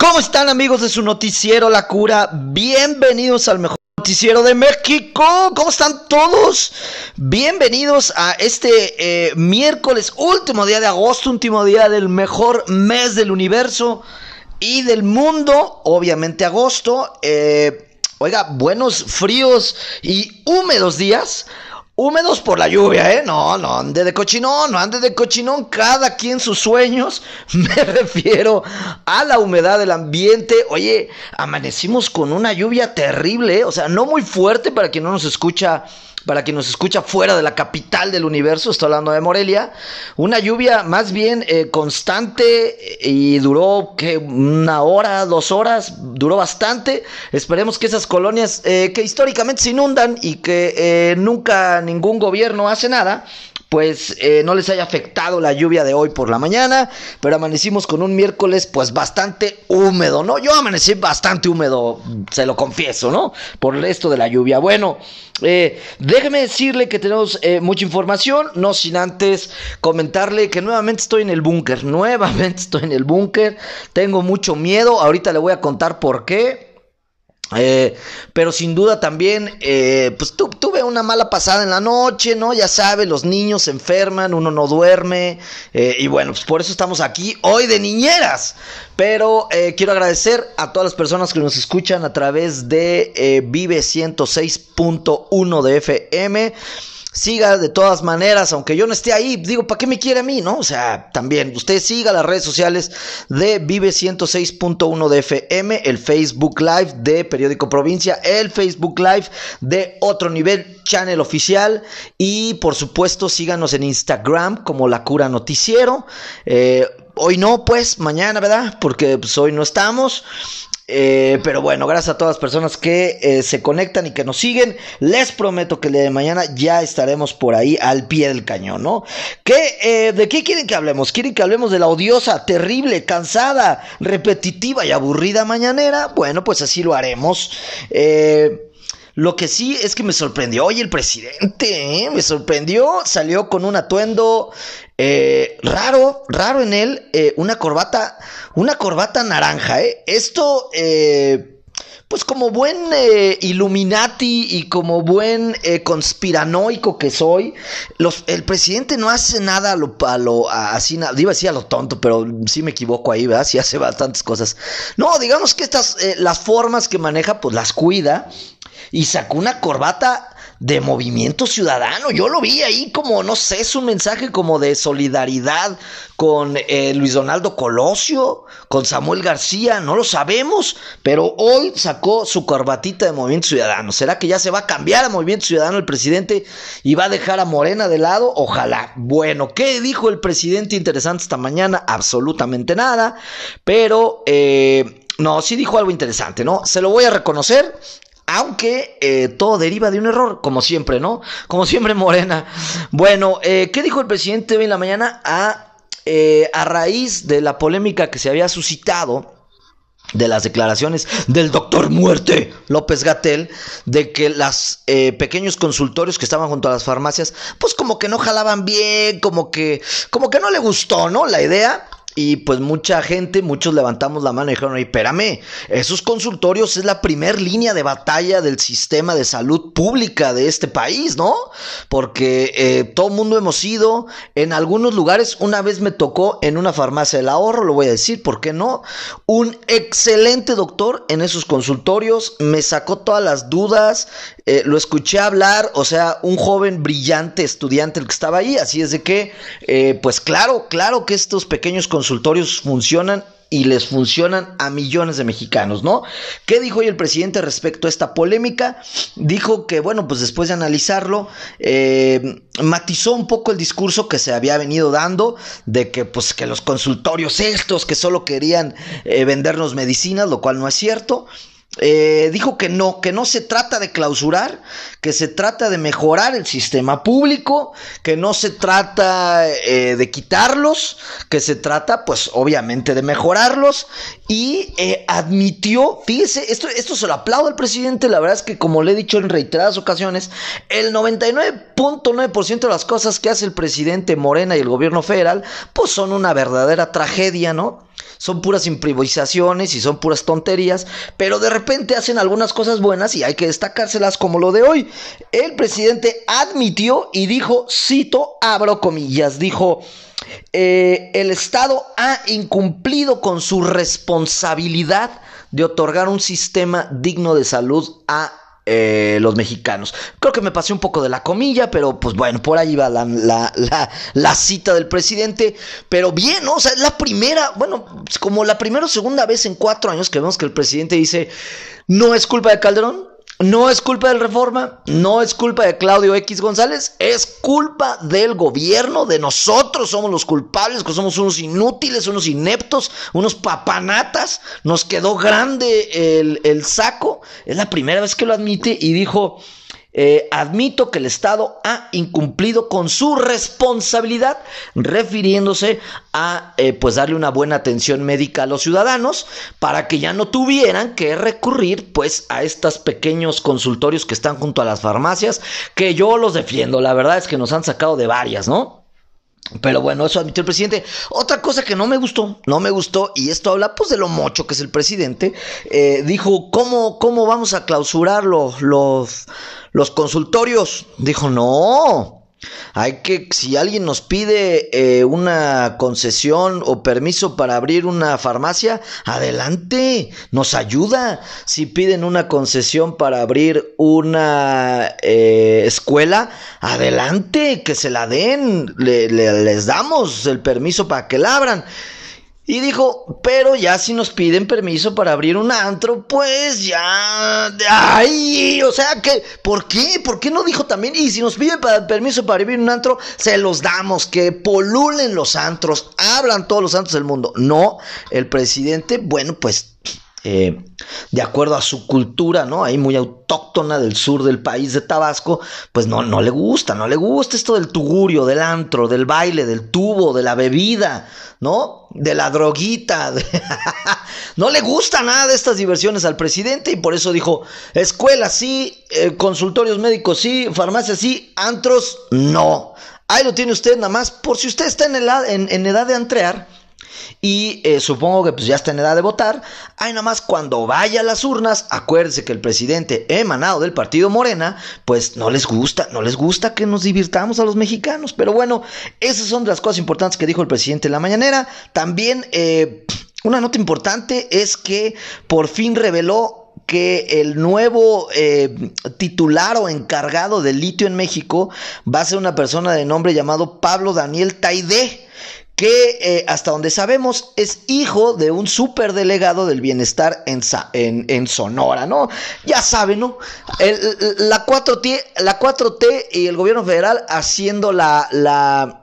¿Cómo están amigos de su noticiero La Cura? Bienvenidos al mejor noticiero de México. ¿Cómo están todos? Bienvenidos a este eh, miércoles, último día de agosto, último día del mejor mes del universo y del mundo. Obviamente agosto. Eh, oiga, buenos, fríos y húmedos días. Húmedos por la lluvia, ¿eh? No, no ande de cochinón, no ande de cochinón, cada quien sus sueños. Me refiero a la humedad del ambiente. Oye, amanecimos con una lluvia terrible, ¿eh? o sea, no muy fuerte para quien no nos escucha para quien nos escucha fuera de la capital del universo, estoy hablando de Morelia, una lluvia más bien eh, constante y duró que una hora, dos horas, duró bastante. Esperemos que esas colonias eh, que históricamente se inundan y que eh, nunca ningún gobierno hace nada, pues eh, no les haya afectado la lluvia de hoy por la mañana, pero amanecimos con un miércoles pues bastante húmedo, ¿no? Yo amanecí bastante húmedo, se lo confieso, ¿no? Por el resto de la lluvia. Bueno, eh, déjeme decirle que tenemos eh, mucha información, no sin antes comentarle que nuevamente estoy en el búnker, nuevamente estoy en el búnker, tengo mucho miedo, ahorita le voy a contar por qué. Eh, pero sin duda también, eh, pues tuve una mala pasada en la noche, ¿no? Ya sabe, los niños se enferman, uno no duerme, eh, y bueno, pues por eso estamos aquí hoy de niñeras. Pero quiero agradecer a todas las personas que nos escuchan a través de Vive 106.1 de FM siga de todas maneras, aunque yo no esté ahí, digo, ¿para qué me quiere a mí, no? O sea, también, usted siga las redes sociales de Vive 106.1 de FM, el Facebook Live de Periódico Provincia, el Facebook Live de Otro Nivel Channel Oficial y por supuesto síganos en Instagram como La Cura Noticiero. Eh, hoy no, pues mañana, ¿verdad? Porque pues, hoy no estamos. Eh, pero bueno, gracias a todas las personas que eh, se conectan y que nos siguen. Les prometo que el día de mañana ya estaremos por ahí al pie del cañón, ¿no? ¿Qué, eh, ¿De qué quieren que hablemos? ¿Quieren que hablemos de la odiosa, terrible, cansada, repetitiva y aburrida mañanera? Bueno, pues así lo haremos. Lo que sí es que me sorprendió hoy el presidente, ¿eh? me sorprendió, salió con un atuendo eh, raro, raro en él, eh, una corbata, una corbata naranja, ¿eh? Esto, eh, pues como buen eh, Illuminati y como buen conspiranoico que soy, el presidente no hace nada a lo, a así, iba a decir a lo tonto, pero sí me equivoco ahí, ¿verdad? Sí hace bastantes cosas. No, digamos que estas, las formas que maneja, pues las cuida y sacó una corbata de movimiento ciudadano. Yo lo vi ahí como, no sé, es un mensaje como de solidaridad con eh, Luis Donaldo Colosio, con Samuel García, no lo sabemos, pero hoy sacó su corbatita de movimiento ciudadano. ¿Será que ya se va a cambiar a movimiento ciudadano el presidente y va a dejar a Morena de lado? Ojalá. Bueno, ¿qué dijo el presidente interesante esta mañana? Absolutamente nada, pero... Eh, no, sí dijo algo interesante, ¿no? Se lo voy a reconocer. Aunque eh, todo deriva de un error, como siempre, ¿no? Como siempre, Morena. Bueno, eh, ¿qué dijo el presidente hoy en la mañana a, eh, a raíz de la polémica que se había suscitado? de las declaraciones del doctor muerte López Gatel de que los pequeños consultorios que estaban junto a las farmacias pues como que no jalaban bien como que como que no le gustó no la idea y pues mucha gente, muchos levantamos la mano y dijeron, espérame, esos consultorios es la primer línea de batalla del sistema de salud pública de este país, ¿no? Porque eh, todo el mundo hemos ido, en algunos lugares, una vez me tocó en una farmacia del ahorro, lo voy a decir, ¿por qué no? Un excelente doctor en esos consultorios, me sacó todas las dudas, eh, lo escuché hablar, o sea, un joven brillante estudiante el que estaba ahí, así es de que, eh, pues claro, claro que estos pequeños consultorios funcionan y les funcionan a millones de mexicanos, ¿no? ¿Qué dijo hoy el presidente respecto a esta polémica? Dijo que, bueno, pues después de analizarlo, eh, matizó un poco el discurso que se había venido dando de que, pues, que los consultorios estos que solo querían eh, vendernos medicinas, lo cual no es cierto. Eh, dijo que no, que no se trata de clausurar, que se trata de mejorar el sistema público, que no se trata eh, de quitarlos, que se trata pues obviamente de mejorarlos y eh, admitió, fíjese, esto, esto se lo aplaudo al presidente, la verdad es que como le he dicho en reiteradas ocasiones, el 99.9% de las cosas que hace el presidente Morena y el gobierno federal pues son una verdadera tragedia, ¿no? Son puras improvisaciones y son puras tonterías, pero de repente hacen algunas cosas buenas y hay que destacárselas como lo de hoy. El presidente admitió y dijo, cito, abro comillas, dijo, eh, el Estado ha incumplido con su responsabilidad de otorgar un sistema digno de salud a eh, los mexicanos. Creo que me pasé un poco de la comilla, pero pues bueno, por ahí va la, la, cita del presidente. Pero bien, ¿no? O sea, es la primera, bueno, como la primera o segunda vez en cuatro años que vemos que el presidente dice, no es culpa de Calderón, no es culpa del Reforma, no es culpa de Claudio X González, es culpa del gobierno, de nosotros somos los culpables, que somos unos inútiles, unos ineptos, unos papanatas. Nos quedó grande el, el saco. Es la primera vez que lo admite y dijo, eh, admito que el Estado ha incumplido con su responsabilidad, refiriéndose a eh, pues darle una buena atención médica a los ciudadanos para que ya no tuvieran que recurrir pues a estos pequeños consultorios que están junto a las farmacias, que yo los defiendo, la verdad es que nos han sacado de varias, ¿no? Pero bueno, eso admitió el presidente. Otra cosa que no me gustó, no me gustó, y esto habla pues de lo mocho que es el presidente, eh, dijo, ¿cómo, ¿cómo vamos a clausurar los, los, los consultorios? Dijo, no, hay que, si alguien nos pide eh, una concesión o permiso para abrir una farmacia, adelante, nos ayuda. Si piden una concesión para abrir una eh, escuela, adelante, que se la den, les damos el permiso para que la abran. Y dijo, pero ya si nos piden permiso para abrir un antro, pues ya... ¡Ay! O sea que, ¿por qué? ¿Por qué no dijo también? Y si nos piden permiso para abrir un antro, se los damos, que polulen los antros, hablan todos los antros del mundo. No, el presidente, bueno, pues eh, de acuerdo a su cultura, ¿no? Ahí muy autóctona del sur del país de Tabasco, pues no, no le gusta, no le gusta esto del tugurio, del antro, del baile, del tubo, de la bebida, ¿no? De la droguita. no le gusta nada de estas diversiones al presidente y por eso dijo, escuela sí, eh, consultorios médicos sí, farmacia sí, antros no. Ahí lo tiene usted nada más, por si usted está en, en edad de antrear y eh, supongo que pues ya está en edad de votar. Ahí nada más cuando vaya a las urnas, acuérdese que el presidente emanado del partido Morena, pues no les gusta, no les gusta que nos divirtamos a los mexicanos. Pero bueno, esas son las cosas importantes que dijo el presidente en la mañanera. También eh, una nota importante es que por fin reveló que el nuevo eh, titular o encargado del litio en México va a ser una persona de nombre llamado Pablo Daniel Taide que eh, hasta donde sabemos es hijo de un superdelegado del bienestar en, en, Sonora, ¿no? Ya saben, ¿no? la, 4T, la 4T y el gobierno federal haciendo la, la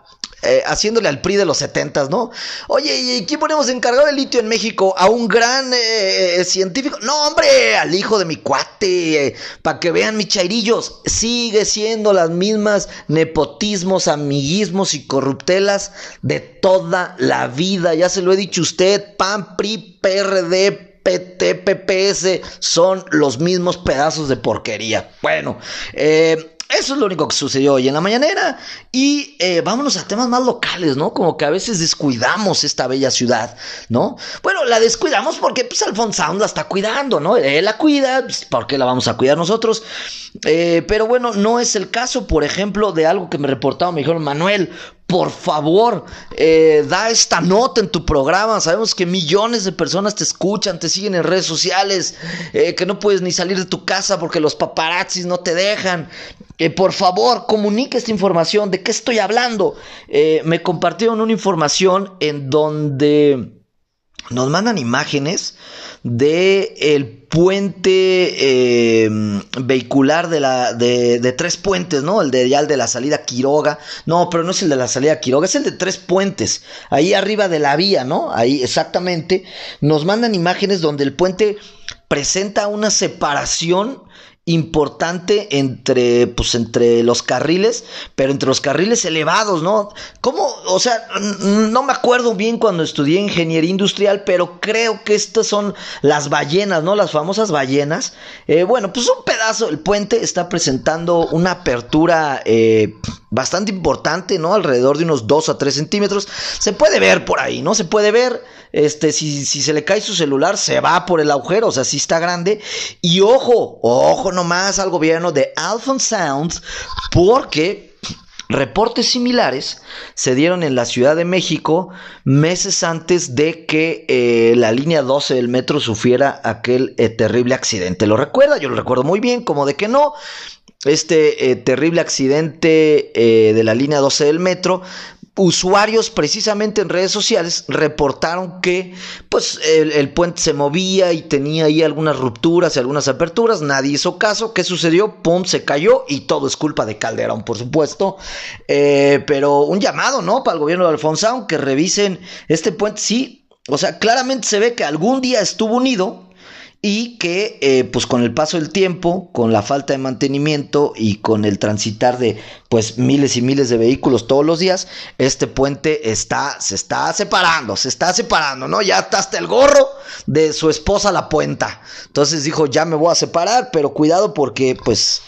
eh, haciéndole al PRI de los 70, ¿no? Oye, ¿y quién ponemos encargado de litio en México? ¿A un gran eh, eh, científico? No, hombre, al hijo de mi cuate, para que vean mis chairillos. Sigue siendo las mismas nepotismos, amiguismos y corruptelas de toda la vida. Ya se lo he dicho usted, PAN, PRI, PRD, PT, PPS, son los mismos pedazos de porquería. Bueno, eh eso es lo único que sucedió hoy en la mañanera. Y eh, vámonos a temas más locales, ¿no? Como que a veces descuidamos esta bella ciudad, ¿no? Bueno, la descuidamos porque pues Alfonso la está cuidando, ¿no? Él la cuida, pues, ¿por qué la vamos a cuidar nosotros? Eh, pero bueno, no es el caso, por ejemplo, de algo que me reportaron, me dijeron, Manuel, por favor, eh, da esta nota en tu programa. Sabemos que millones de personas te escuchan, te siguen en redes sociales, eh, que no puedes ni salir de tu casa porque los paparazzis no te dejan. Eh, por favor, comunique esta información. ¿De qué estoy hablando? me compartieron una información en donde nos mandan imágenes de el puente eh, vehicular de la de, tres puentes, ¿no? El de el de la salida Quiroga. No, pero no es el de la salida Quiroga, es el de tres puentes. Ahí arriba de la vía, ¿no? Ahí exactamente. Nos mandan imágenes donde el puente presenta una separación importante entre, pues, entre los carriles, pero entre los carriles elevados, ¿no? ¿Cómo? O sea, no me acuerdo bien cuando estudié ingeniería industrial, pero creo que estas son las ballenas, ¿no? Las famosas ballenas. Eh, bueno, pues un pedazo, el puente está presentando una apertura, eh, bastante importante, ¿no? Alrededor de unos 2 a 3 centímetros. Se puede ver por ahí, ¿no? Se puede ver, este, si, si se le cae su celular, se va por el agujero, o sea, sí está grande. Y ojo, ojo nomás al gobierno de Alphonse Sounds, porque Reportes similares se dieron en la Ciudad de México meses antes de que eh, la línea 12 del metro sufriera aquel eh, terrible accidente. ¿Lo recuerda? Yo lo recuerdo muy bien, como de que no este eh, terrible accidente de la línea 12 del metro, usuarios precisamente en redes sociales reportaron que pues el, puente se movía y tenía ahí algunas rupturas y algunas aperturas, nadie hizo caso, ¿qué sucedió? Pum, se cayó y todo es culpa de Calderón, por supuesto, eh, pero un llamado, ¿no? Para el gobierno de Alfonso, que revisen este puente, sí, o sea, claramente se ve que algún día estuvo unido, y que eh, pues con el paso del tiempo, con la falta de mantenimiento y con el transitar de pues miles y miles de vehículos todos los días, este puente está, se está separando, se está separando, ¿no? Ya está hasta el gorro de su esposa la puenta. Entonces dijo, ya me voy a separar, pero cuidado porque pues...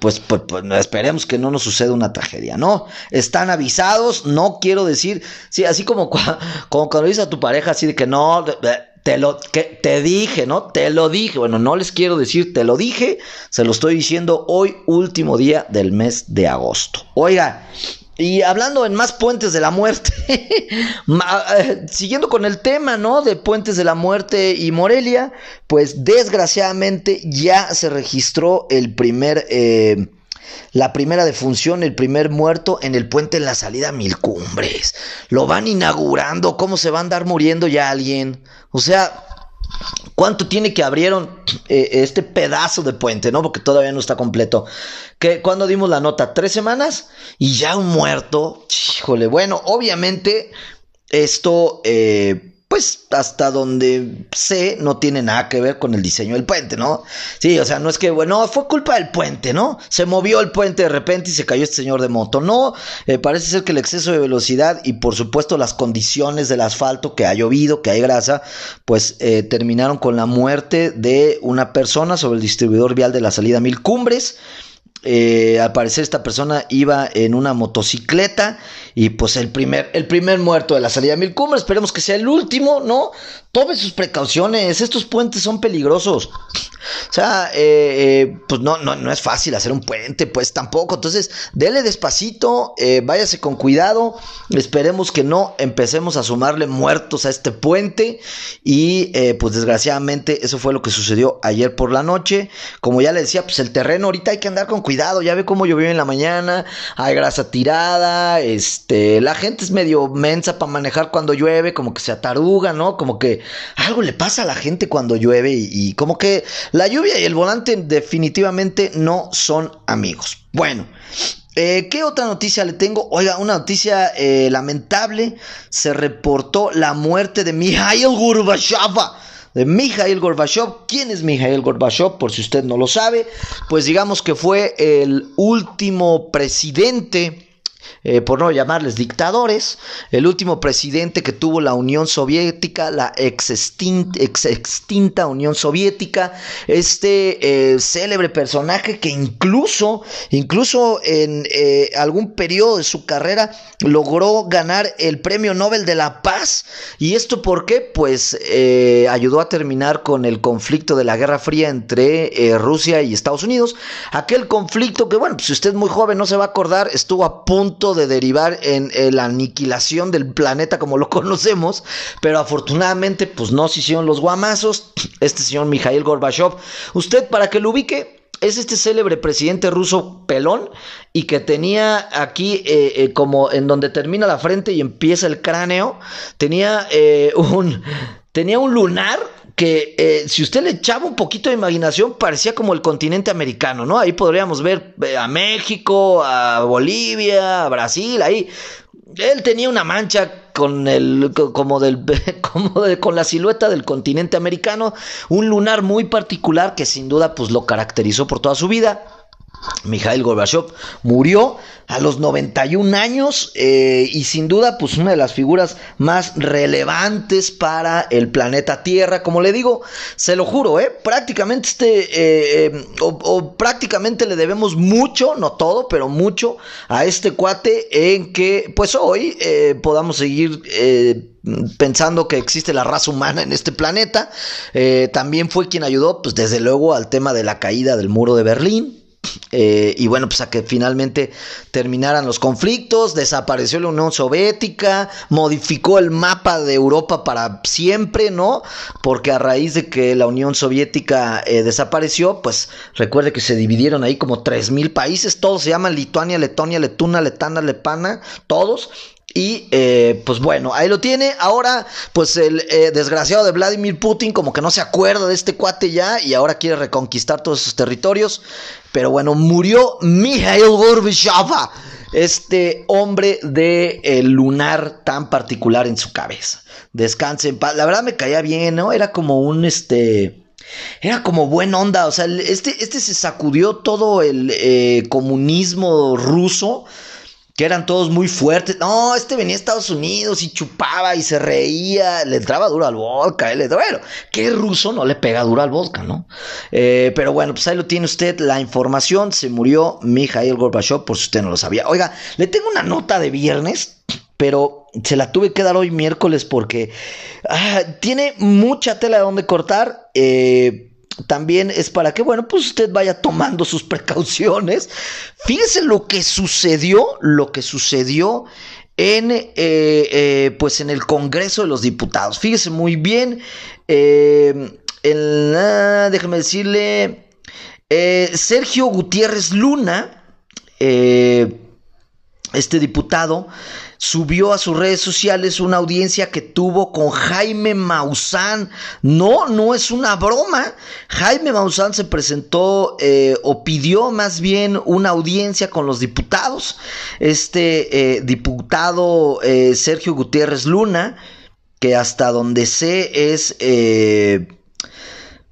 Pues, pues, pues esperemos que no nos suceda una tragedia, ¿no? Están avisados, no quiero decir, sí, así como, como cuando dices a tu pareja así de que no, te lo que te dije, ¿no? Te lo dije. Bueno, no les quiero decir, te lo dije. Se lo estoy diciendo hoy, último día del mes de agosto. Oiga, y hablando en más puentes de la muerte, eh, siguiendo con el tema, ¿no? De puentes de la muerte y Morelia, pues desgraciadamente ya se registró el primer eh, la primera defunción, el primer muerto en el puente en la salida a Mil Cumbres. Lo van inaugurando, ¿cómo se va a andar muriendo ya alguien? O sea, ¿Cuánto tiene que abrieron eh, este pedazo de puente, no? Porque todavía no está completo. ¿Qué, ¿Cuándo dimos la nota? ¿Tres semanas? Y ya un muerto. Híjole, bueno, obviamente esto eh, pues hasta donde sé, no tiene nada que ver con el diseño del puente, ¿no? Sí, o sea, no es que, bueno, fue culpa del puente, ¿no? Se movió el puente de repente y se cayó este señor de moto. No, eh, parece ser que el exceso de velocidad y por supuesto las condiciones del asfalto, que ha llovido, que hay grasa, pues eh, terminaron con la muerte de una persona sobre el distribuidor vial de la salida Mil Cumbres. Eh, al parecer esta persona iba en una motocicleta y pues el primer, el primer muerto de la salida a Mil Cumbres, esperemos que sea el último, ¿no? Tome sus precauciones, estos puentes son peligrosos. O sea, eh, eh, pues no, no, no es fácil hacer un puente, pues tampoco. Entonces, dele despacito, eh, váyase con cuidado. Esperemos que no empecemos a sumarle muertos a este puente. Y pues desgraciadamente eso fue lo que sucedió ayer por la noche. Como ya le decía, pues el terreno ahorita hay que andar con cuidado. Ya ve cómo llovió en la mañana, hay grasa tirada, este, la gente es medio mensa para manejar cuando llueve, como que se ataruga, ¿no? Como que algo le pasa a la gente cuando llueve y como que la lluvia y el volante definitivamente no son amigos. Bueno, eh, ¿Qué otra noticia le tengo? Oiga, una noticia eh, lamentable. Se reportó la muerte de Mikhail Gorbachev. De Mikhail Gorbachev. ¿Quién es Mikhail Gorbachev? Por si usted no lo sabe. Pues digamos que fue el último presidente eh, por no llamarles dictadores, el último presidente que tuvo la Unión Soviética, la ex extinta, Unión Soviética, este eh, célebre personaje que incluso, incluso en eh, algún periodo de su carrera logró ganar el Premio Nobel de la Paz. ¿Y esto por qué? Pues ayudó a terminar con el conflicto de la Guerra Fría entre Rusia y Estados Unidos. Aquel conflicto que, bueno, si usted es muy joven no se va a acordar, estuvo a punto de derivar en, la aniquilación del planeta como lo conocemos, pero afortunadamente pues no se hicieron los guamazos. Este señor Mikhail Gorbachev, usted para que lo ubique, es este célebre presidente ruso pelón y que tenía aquí eh, eh, como en donde termina la frente y empieza el cráneo, tenía eh, un tenía un lunar que eh, si usted le echaba un poquito de imaginación parecía como el continente americano, ¿no? Ahí podríamos ver eh, a México, a Bolivia, a Brasil, ahí. Él tenía una mancha con el como del como con la silueta del continente americano, un lunar muy particular que sin duda pues lo caracterizó por toda su vida. Mikhail Gorbachev murió a los 91 años eh, y sin duda pues una de las figuras más relevantes para el planeta Tierra. Como le digo se lo juro eh prácticamente este eh, eh, o, prácticamente le debemos mucho no todo pero mucho a este cuate en que pues hoy podamos seguir pensando que existe la raza humana en este planeta. También fue quien ayudó pues desde luego al tema de la caída del muro de Berlín eh, y bueno, pues a que finalmente terminaran los conflictos, desapareció la Unión Soviética, modificó el mapa de Europa para siempre, ¿no? Porque a raíz de que la Unión Soviética eh, desapareció, pues recuerde que se dividieron ahí como 3.000 países, todos se llaman Lituania, Letonia, Letuna, Letana, Lepana, todos, y eh, pues bueno, ahí lo tiene. Ahora, pues el desgraciado de Vladimir Putin, como que no se acuerda de este cuate ya y ahora quiere reconquistar todos esos territorios. Pero bueno, murió Mikhail Gorbachev, este hombre de el lunar tan particular en su cabeza. Descanse en paz. La verdad me caía bien, ¿no? Era como un este. Era como buen onda, o sea, este, este se sacudió todo el eh, comunismo ruso que eran todos muy fuertes. No, este venía a Estados Unidos y chupaba y se reía, le entraba duro al vodka. Él, bueno, ¿qué ruso no le pega duro al vodka, no? Eh, pero bueno, pues ahí lo tiene usted la información. Se murió Mikhail Gorbachev, por si usted no lo sabía. Oiga, le tengo una nota de viernes, pero se la tuve que dar hoy miércoles porque ah, tiene mucha tela de donde cortar. Eh también es para que, bueno, pues usted vaya tomando sus precauciones. Fíjese lo que sucedió, lo que sucedió en, eh, eh, pues en el Congreso de los Diputados. Fíjese muy bien, eh, déjeme decirle, Sergio Gutiérrez Luna, este diputado, subió a sus redes sociales una audiencia que tuvo con Jaime Maussan. No, no es una broma. Jaime Maussan se presentó eh, o pidió más bien una audiencia con los diputados. Este eh, diputado eh, Sergio Gutiérrez Luna, que hasta donde sé es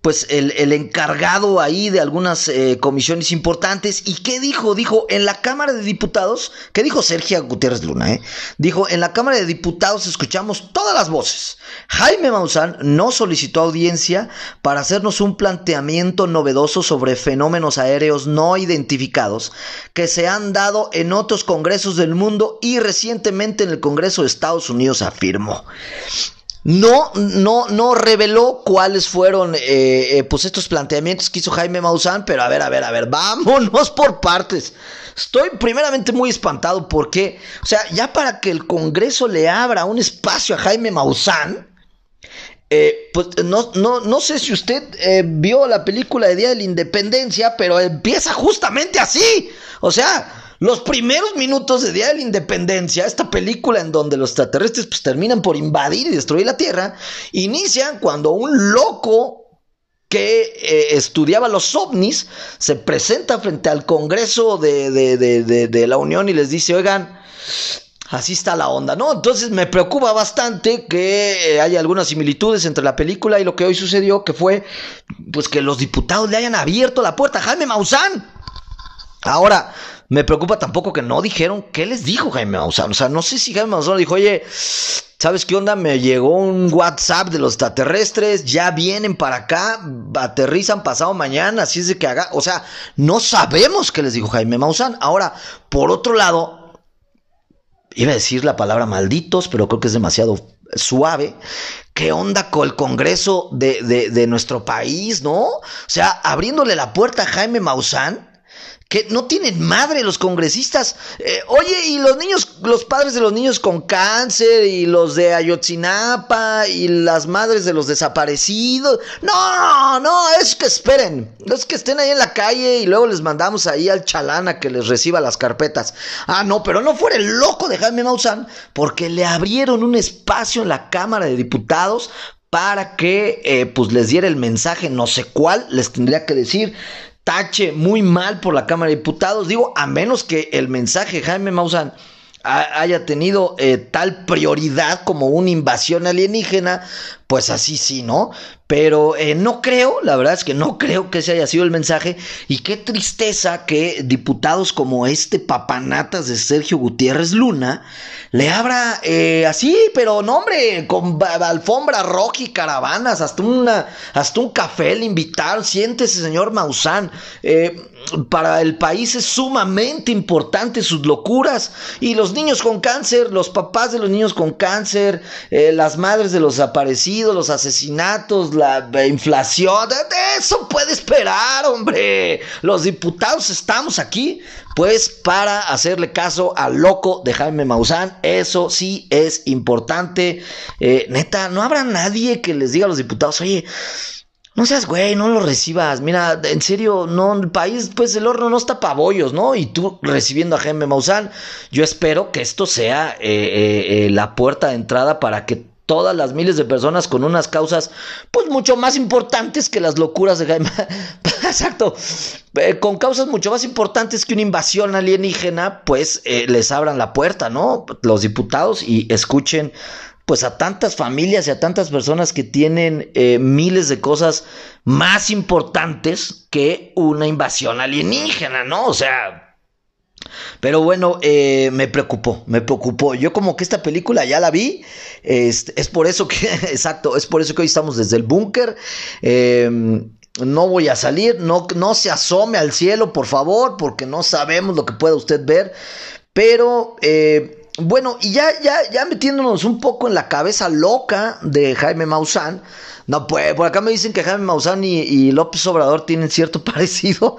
pues el, encargado ahí de algunas eh, comisiones importantes. ¿Y qué dijo? Dijo en la Cámara de Diputados, ¿qué dijo Sergio Gutiérrez Luna? Eh? Dijo, en la Cámara de Diputados escuchamos todas las voces. Jaime Maussan no solicitó audiencia para hacernos un planteamiento novedoso sobre fenómenos aéreos no identificados que se han dado en otros congresos del mundo y recientemente en el Congreso de Estados Unidos, afirmó. No, no, no reveló cuáles fueron eh, eh, pues estos planteamientos que hizo Jaime Maussan, pero a ver, a ver, a ver, vámonos por partes. Estoy primeramente muy espantado porque, o sea, ya para que el Congreso le abra un espacio a Jaime Maussan, eh, pues no, no, no sé si usted vio la película de Día de la Independencia, pero empieza justamente así. O sea, los primeros minutos de Día de la Independencia, esta película en donde los extraterrestres pues, terminan por invadir y destruir la Tierra, inician cuando un loco que eh, estudiaba los ovnis se presenta frente al Congreso de, la Unión y les dice, oigan, así está la onda, ¿no? Entonces me preocupa bastante que eh, haya algunas similitudes entre la película y lo que hoy sucedió, que fue pues que los diputados le hayan abierto la puerta a Jaime Maussan. Ahora, me preocupa tampoco que no dijeron qué les dijo Jaime Maussan. O sea, no sé si Jaime Maussan dijo, oye, ¿sabes qué onda? Me llegó un WhatsApp de los extraterrestres, ya vienen para acá, aterrizan pasado mañana, así es de que haga. O sea, no sabemos qué les dijo Jaime Maussan. Ahora, por otro lado, iba a decir la palabra malditos, pero creo que es demasiado suave. ¿Qué onda con el Congreso de, de, nuestro país, no? O sea, abriéndole la puerta a Jaime Maussan que no tienen madre los congresistas. Eh, oye, y los niños, los padres de los niños con cáncer y los de Ayotzinapa y las madres de los desaparecidos. No, no, es que esperen. Es que estén ahí en la calle y luego les mandamos ahí al chalán a que les reciba las carpetas. Ah, no, pero no fuera el loco de Jaime Maussan porque le abrieron un espacio en la Cámara de Diputados para que eh, pues les diera el mensaje, no sé cuál, les tendría que decir, tache muy mal por la Cámara de Diputados. Digo, a menos que el mensaje Jaime Maussan haya tenido eh, tal prioridad como una invasión alienígena, pues así sí, ¿no? Pero eh, no creo, la verdad es que no creo que ese haya sido el mensaje. Y qué tristeza que diputados como este papanatas de Sergio Gutiérrez Luna le abra eh, así, pero no, hombre, con alfombra roja y caravanas, hasta, una, hasta un café le invitaron. Siéntese, señor Maussan. Eh, para el país es sumamente importante sus locuras. Y los niños con cáncer, los papás de los niños con cáncer, eh, las madres de los desaparecidos, los asesinatos, la, inflación, eso puede esperar, hombre. Los diputados estamos aquí, pues, para hacerle caso al loco de Jaime Maussan. Eso sí es importante. Eh, neta, no habrá nadie que les diga a los diputados, oye, no seas güey, no lo recibas. Mira, en serio, no, el país, pues el horno no está para bollos, ¿no? Y tú recibiendo a Jaime Maussan, yo espero que esto sea eh, eh, eh, la puerta de entrada para que todas las miles de personas con unas causas, pues mucho más importantes que las locuras de Jaime. Exacto. con causas mucho más importantes que una invasión alienígena, pues les abran la puerta, ¿no? Los diputados y escuchen pues a tantas familias y a tantas personas que tienen eh, miles de cosas más importantes que una invasión alienígena, ¿no? O sea... Pero bueno, eh, me preocupó, me preocupó. Yo como que esta película ya la vi, es, es por eso que, exacto, es por eso que hoy estamos desde el búnker. Em, no voy a salir, no, no se asome al cielo, por favor, porque no sabemos lo que pueda usted ver. Pero... Eh, bueno, y ya, ya, ya metiéndonos un poco en la cabeza loca de Jaime Maussan. No, pues por acá me dicen que Jaime Maussan y, López Obrador tienen cierto parecido.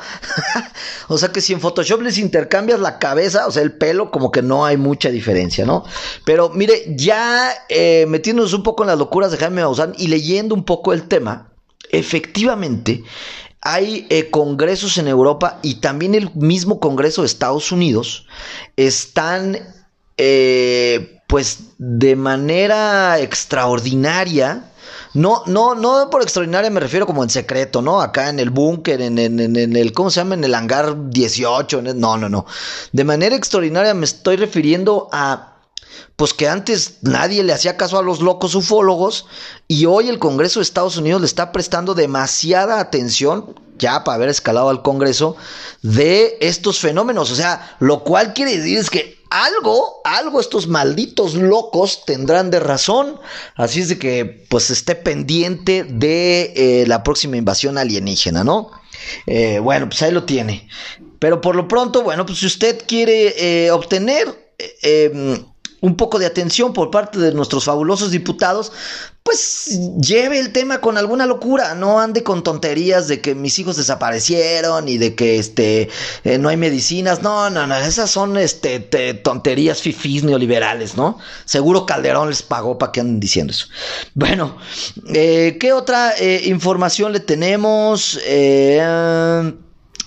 o sea que si en Photoshop les intercambias la cabeza, o sea, el pelo, como que no hay mucha diferencia, ¿no? Pero mire, ya eh, metiéndonos un poco en las locuras de Jaime Maussan y leyendo un poco el tema, efectivamente hay eh, congresos en Europa y también el mismo Congreso de Estados Unidos están eh, pues de manera extraordinaria, no, no, no por extraordinaria me refiero como en secreto, ¿no? Acá en el búnker, en, el, ¿cómo se llama? En el hangar 18, no, no, no. De manera extraordinaria me estoy refiriendo a pues que antes nadie le hacía caso a los locos ufólogos y hoy el Congreso de Estados Unidos le está prestando demasiada atención, ya para haber escalado al Congreso, de estos fenómenos. O sea, lo cual quiere decir es que algo, algo estos malditos locos tendrán de razón. Así es de que pues esté pendiente de eh, la próxima invasión alienígena, ¿no? Eh, bueno, pues ahí lo tiene. Pero por lo pronto, bueno, pues si usted quiere eh, obtener em, un poco de atención por parte de nuestros fabulosos diputados, pues lleve el tema con alguna locura, no ande con tonterías de que mis hijos desaparecieron y de que este eh, no hay medicinas, no, no, no, esas son este tonterías fifís neoliberales, ¿no? Seguro Calderón les pagó para que anden diciendo eso. Bueno, eh, ¿qué otra eh, información le tenemos?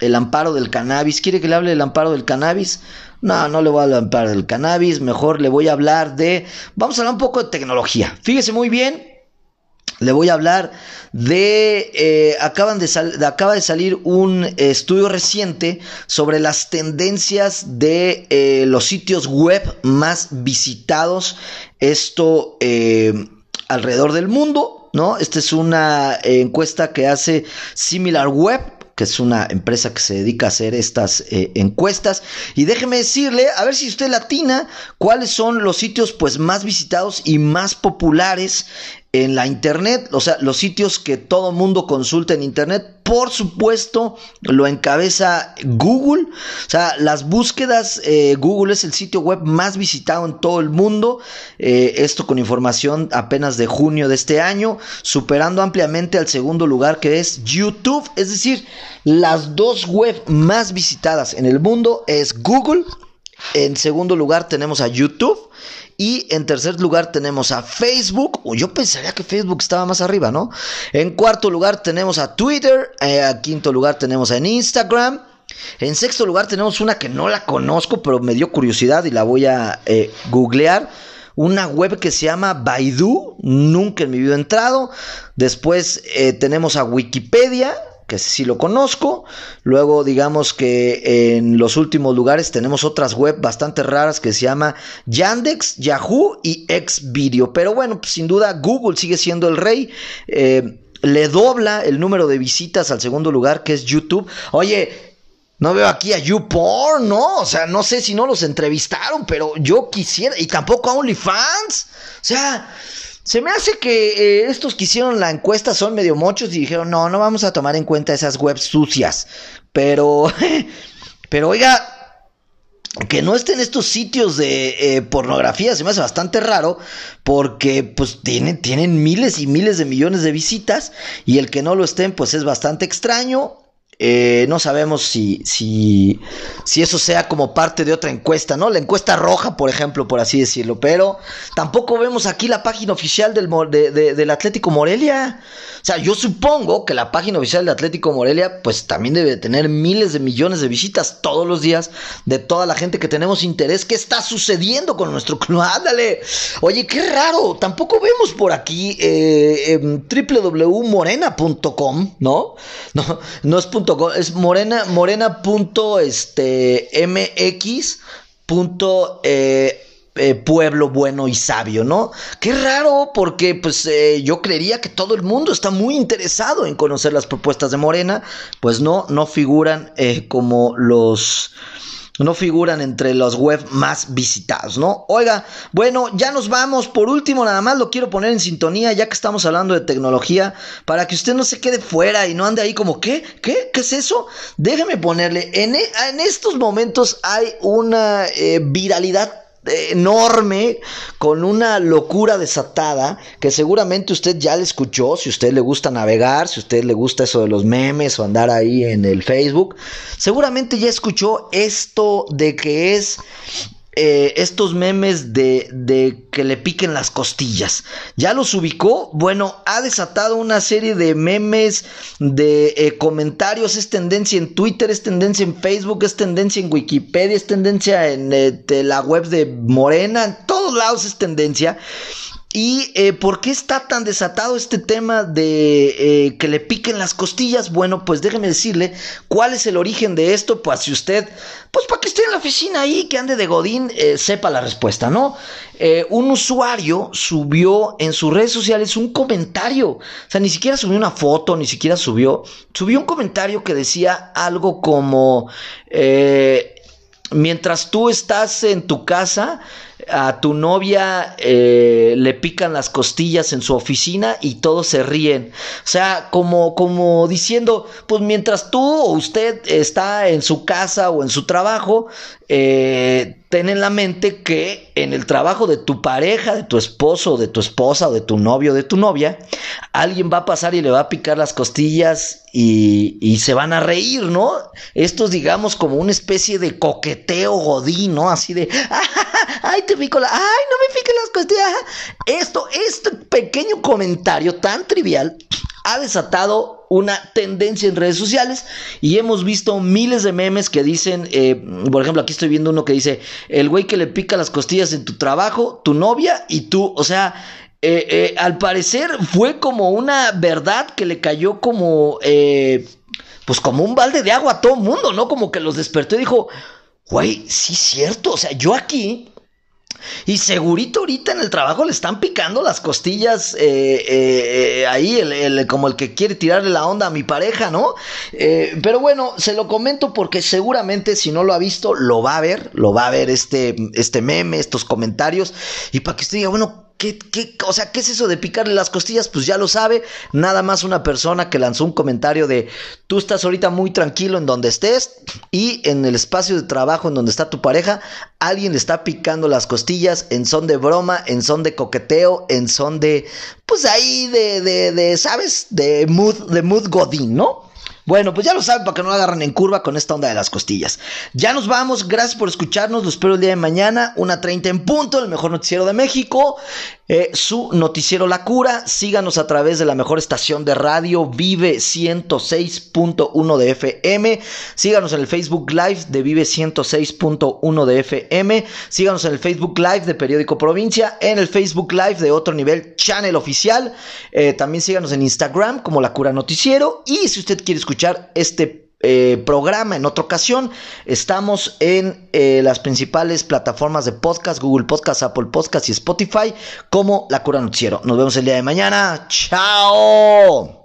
el amparo del cannabis. ¿Quiere que le hable del amparo del cannabis? No, no le voy a hablar del cannabis, mejor le voy a hablar de... Vamos a hablar un poco de tecnología. Fíjese muy bien, le voy a hablar de, eh, acaban de, acaba de salir un estudio reciente sobre las tendencias de eh, los sitios web más visitados, esto eh, alrededor del mundo, ¿no? Esta es una encuesta que hace Similar Web, que es una empresa que se dedica a hacer estas eh, encuestas. Y déjeme decirle, a ver si usted latina, cuáles son los sitios pues más visitados y más populares en la internet, o sea, los sitios que todo mundo consulta en internet, por supuesto, lo encabeza Google, o sea, las búsquedas, eh, Google es el sitio web más visitado en todo el mundo, eh, esto con información apenas de junio de este año, superando ampliamente al segundo lugar que es YouTube, es decir, las dos web más visitadas en el mundo es Google, en segundo lugar tenemos a YouTube y en tercer lugar tenemos a Facebook. Yo pensaría que Facebook estaba más arriba, ¿no? En cuarto lugar tenemos a Twitter. En eh, quinto lugar tenemos a Instagram. En sexto lugar tenemos una que no la conozco, pero me dio curiosidad y la voy a eh, googlear. Una web que se llama Baidu. Nunca en mi vida he entrado. Después eh, tenemos a Wikipedia que sí lo conozco. Luego, digamos que en los últimos lugares tenemos otras web bastante raras que se llama Yandex, Yahoo y Xvideo. Pero bueno, pues, sin duda Google sigue siendo el rey. Eh, le dobla el número de visitas al segundo lugar, que es YouTube. Oye, no veo aquí a YouPorn, ¿no? O sea, no sé si no los entrevistaron, pero yo quisiera. Y tampoco a OnlyFans. O sea, se me hace que eh, estos que hicieron la encuesta son medio mochos y dijeron, no, no vamos a tomar en cuenta esas webs sucias. Pero, pero oiga, que no estén estos sitios de eh, pornografía se me hace bastante raro porque pues tienen, tienen miles y miles de millones de visitas y el que no lo estén pues es bastante extraño eh, no sabemos si, si, si, eso sea como parte de otra encuesta, ¿no? La encuesta roja, por ejemplo, por así decirlo. Pero tampoco vemos aquí la página oficial del, del Atlético Morelia. O sea, yo supongo que la página oficial del Atlético Morelia, pues también debe tener miles de millones de visitas todos los días de toda la gente que tenemos interés. ¿Qué está sucediendo con nuestro club? Ándale. Oye, qué raro. Tampoco vemos por aquí eh, www.morena.com, ¿no? No, es es morena, morena punto este, punto eh, eh, pueblo bueno y sabio, ¿no? Qué raro, porque pues eh, yo creería que todo el mundo está muy interesado en conocer las propuestas de Morena, pues no, no figuran como los no figuran entre los web más visitados, ¿no? Oiga, bueno, ya nos vamos. Por último, nada más lo quiero poner en sintonía, ya que estamos hablando de tecnología, para que usted no se quede fuera y no ande ahí como, ¿qué? ¿Qué? ¿Qué es eso? Déjeme ponerle, en, en estos momentos hay una eh, viralidad enorme, con una locura desatada, que seguramente usted ya le escuchó, si usted le gusta navegar, si usted le gusta eso de los memes o andar ahí en el Facebook, seguramente ya escuchó esto de que es eh, estos memes de, de, que le piquen las costillas. ¿Ya los ubicó? Bueno, ha desatado una serie de memes, de eh, comentarios, es tendencia en Twitter, es tendencia en Facebook, es tendencia en Wikipedia, es tendencia en eh, la web de Morena, en todos lados es tendencia. ¿Y eh, por qué está tan desatado este tema de eh, que le piquen las costillas? Bueno, pues déjeme decirle cuál es el origen de esto, pues si usted, pues para que esté en la oficina ahí, que ande de Godín, eh, sepa la respuesta, ¿no? un usuario subió en sus redes sociales un comentario, o sea, ni siquiera subió una foto, ni siquiera subió, subió un comentario que decía algo como, mientras tú estás en tu casa, a tu novia eh, le pican las costillas en su oficina y todos se ríen. O sea, como, como diciendo, pues mientras tú o usted está en su casa o en su trabajo, eh, ten en la mente que en el trabajo de tu pareja, de tu esposo, de tu esposa, de tu novio, de tu novia, alguien va a pasar y le va a picar las costillas y, y se van a reír, ¿no? Esto es, digamos, como una especie de coqueteo godín, ¿no? Así de, ay, te pico la, ay, no me piquen las costillas. Esto, este pequeño comentario tan trivial ha desatado una tendencia en redes sociales y hemos visto miles de memes que dicen, eh, por ejemplo, aquí estoy viendo uno que dice, el güey que le pica las costillas en tu trabajo, tu novia y tú, o sea, eh, eh, al parecer fue como una verdad que le cayó como, pues como un balde de agua a todo mundo, ¿no? Como que los despertó y dijo, güey, sí es cierto, o sea, yo aquí y segurito ahorita en el trabajo le están picando las costillas eh, eh, eh, ahí, el, como el que quiere tirarle la onda a mi pareja, ¿no? pero bueno, se lo comento porque seguramente si no lo ha visto, lo va a ver, lo va a ver este, este meme, estos comentarios, y para que usted diga, bueno, ¿Qué, qué, o sea, ¿qué es eso de picarle las costillas? Pues ya lo sabe. Nada más una persona que lanzó un comentario de tú estás ahorita muy tranquilo en donde estés y en el espacio de trabajo en donde está tu pareja, alguien le está picando las costillas en son de broma, en son de coqueteo, en son de, pues ahí de, de, de ¿sabes? De mood, de mood godín, ¿no? Bueno, pues ya lo saben para que no agarren en curva con esta onda de las costillas. Ya nos vamos, gracias por escucharnos, los espero el día de mañana, una 30 en punto, el mejor noticiero de México, eh, su noticiero La Cura, síganos a través de la mejor estación de radio, Vive 106.1 de FM, síganos en el Facebook Live de Vive 106.1 de FM, síganos en el Facebook Live de Periódico Provincia, en el Facebook Live de otro nivel Channel Oficial, eh, también síganos en Instagram como La Cura Noticiero y si usted quiere este eh, programa en otra ocasión. Estamos en eh, las principales plataformas de podcast, Google Podcast, Apple Podcast y Spotify, como La Cura Noticiero. Nos vemos el día de mañana. ¡Chao!